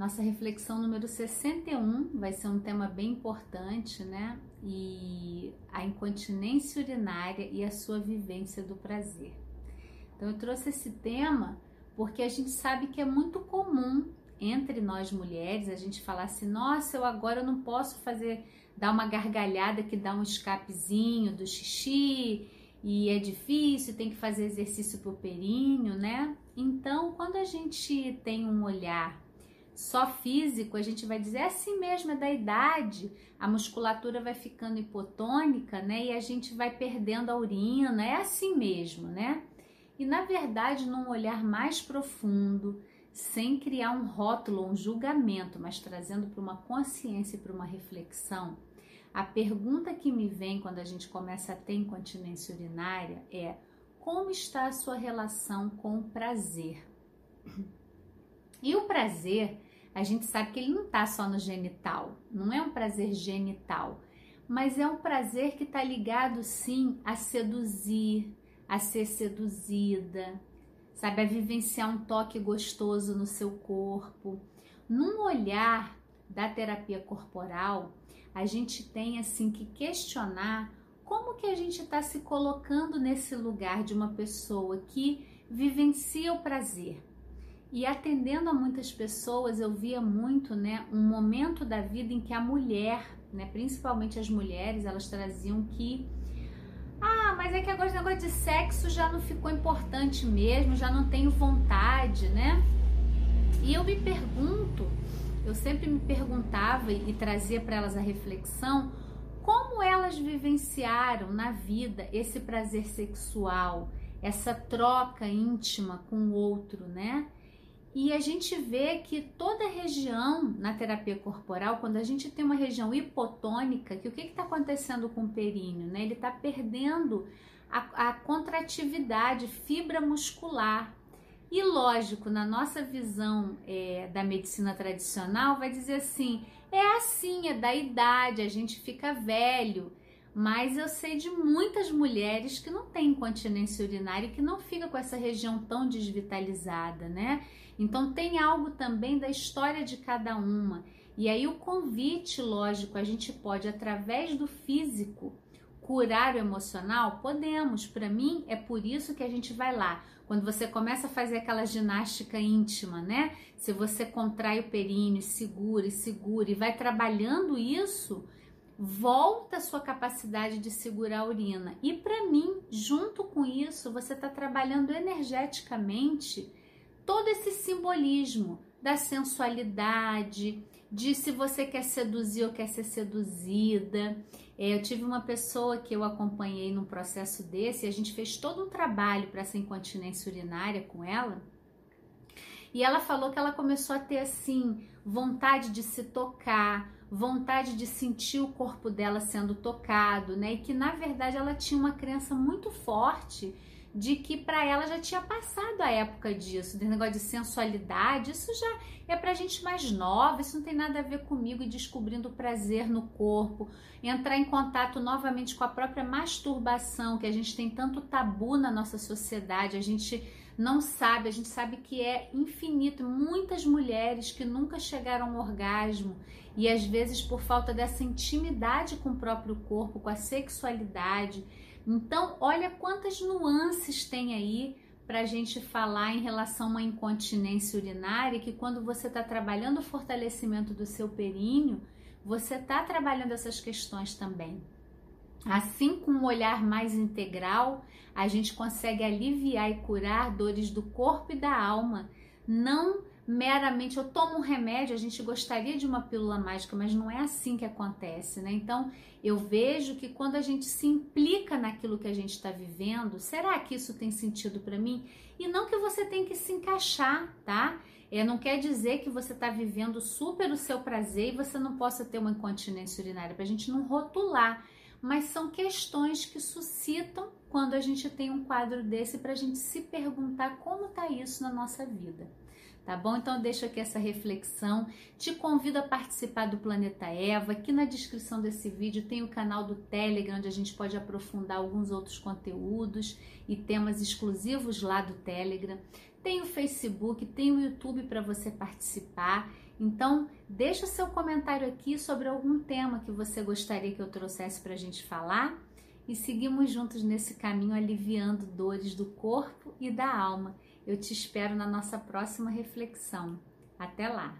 Nossa reflexão número 61 vai ser um tema bem importante, né? E a incontinência urinária e a sua vivência do prazer. Então eu trouxe esse tema porque a gente sabe que é muito comum entre nós mulheres a gente falar assim: "Nossa, eu agora não posso fazer dar uma gargalhada que dá um escapezinho do xixi, e é difícil, tem que fazer exercício pro períneo, né? Então, quando a gente tem um olhar só físico, a gente vai dizer é assim mesmo, é da idade, a musculatura vai ficando hipotônica, né? E a gente vai perdendo a urina, é assim mesmo, né? E na verdade, num olhar mais profundo, sem criar um rótulo, um julgamento, mas trazendo para uma consciência e para uma reflexão, a pergunta que me vem quando a gente começa a ter incontinência urinária é: como está a sua relação com o prazer? E o prazer a gente sabe que ele não está só no genital, não é um prazer genital, mas é um prazer que está ligado sim a seduzir, a ser seduzida, sabe, a vivenciar um toque gostoso no seu corpo. Num olhar da terapia corporal, a gente tem assim que questionar como que a gente está se colocando nesse lugar de uma pessoa que vivencia o prazer. E atendendo a muitas pessoas, eu via muito, né, um momento da vida em que a mulher, né, principalmente as mulheres, elas traziam que ah, mas é que agora o negócio de sexo já não ficou importante mesmo, já não tenho vontade, né? E eu me pergunto, eu sempre me perguntava e, e trazia para elas a reflexão como elas vivenciaram na vida esse prazer sexual, essa troca íntima com o outro, né? E a gente vê que toda região na terapia corporal, quando a gente tem uma região hipotônica, que o que está acontecendo com o períneo? Né? Ele está perdendo a, a contratividade, fibra muscular. E lógico, na nossa visão é, da medicina tradicional, vai dizer assim: é assim, é da idade, a gente fica velho. Mas eu sei de muitas mulheres que não têm incontinência urinária e que não fica com essa região tão desvitalizada, né? Então tem algo também da história de cada uma. E aí o convite, lógico, a gente pode através do físico curar o emocional? Podemos. Para mim é por isso que a gente vai lá. Quando você começa a fazer aquela ginástica íntima, né? Se você contrai o períneo, segura e segura e vai trabalhando isso, volta a sua capacidade de segurar a urina. E para mim, junto com isso, você está trabalhando energeticamente todo esse simbolismo da sensualidade, de se você quer seduzir ou quer ser seduzida. É, eu tive uma pessoa que eu acompanhei num processo desse, e a gente fez todo um trabalho para essa incontinência urinária com ela. E ela falou que ela começou a ter assim vontade de se tocar, vontade de sentir o corpo dela sendo tocado, né? E que na verdade ela tinha uma crença muito forte de que para ela já tinha passado a época disso, desse negócio de sensualidade, isso já é pra gente mais nova, isso não tem nada a ver comigo e descobrindo prazer no corpo, entrar em contato novamente com a própria masturbação, que a gente tem tanto tabu na nossa sociedade, a gente não sabe, a gente sabe que é infinito, muitas mulheres que nunca chegaram ao orgasmo e às vezes por falta dessa intimidade com o próprio corpo, com a sexualidade, então, olha quantas nuances tem aí para a gente falar em relação a uma incontinência urinária, que quando você está trabalhando o fortalecimento do seu períneo, você está trabalhando essas questões também. Assim, com um olhar mais integral, a gente consegue aliviar e curar dores do corpo e da alma, não meramente eu tomo um remédio, a gente gostaria de uma pílula mágica, mas não é assim que acontece, né? Então eu vejo que quando a gente se implica naquilo que a gente está vivendo, será que isso tem sentido para mim? E não que você tem que se encaixar, tá? É, não quer dizer que você está vivendo super o seu prazer e você não possa ter uma incontinência urinária, para a gente não rotular. Mas são questões que suscitam quando a gente tem um quadro desse para a gente se perguntar como está isso na nossa vida tá bom? Então deixo aqui essa reflexão. Te convido a participar do Planeta Eva. Aqui na descrição desse vídeo tem o canal do Telegram, onde a gente pode aprofundar alguns outros conteúdos e temas exclusivos lá do Telegram. Tem o Facebook, tem o YouTube para você participar. Então, deixa o seu comentário aqui sobre algum tema que você gostaria que eu trouxesse para a gente falar e seguimos juntos nesse caminho aliviando dores do corpo e da alma. Eu te espero na nossa próxima reflexão. Até lá!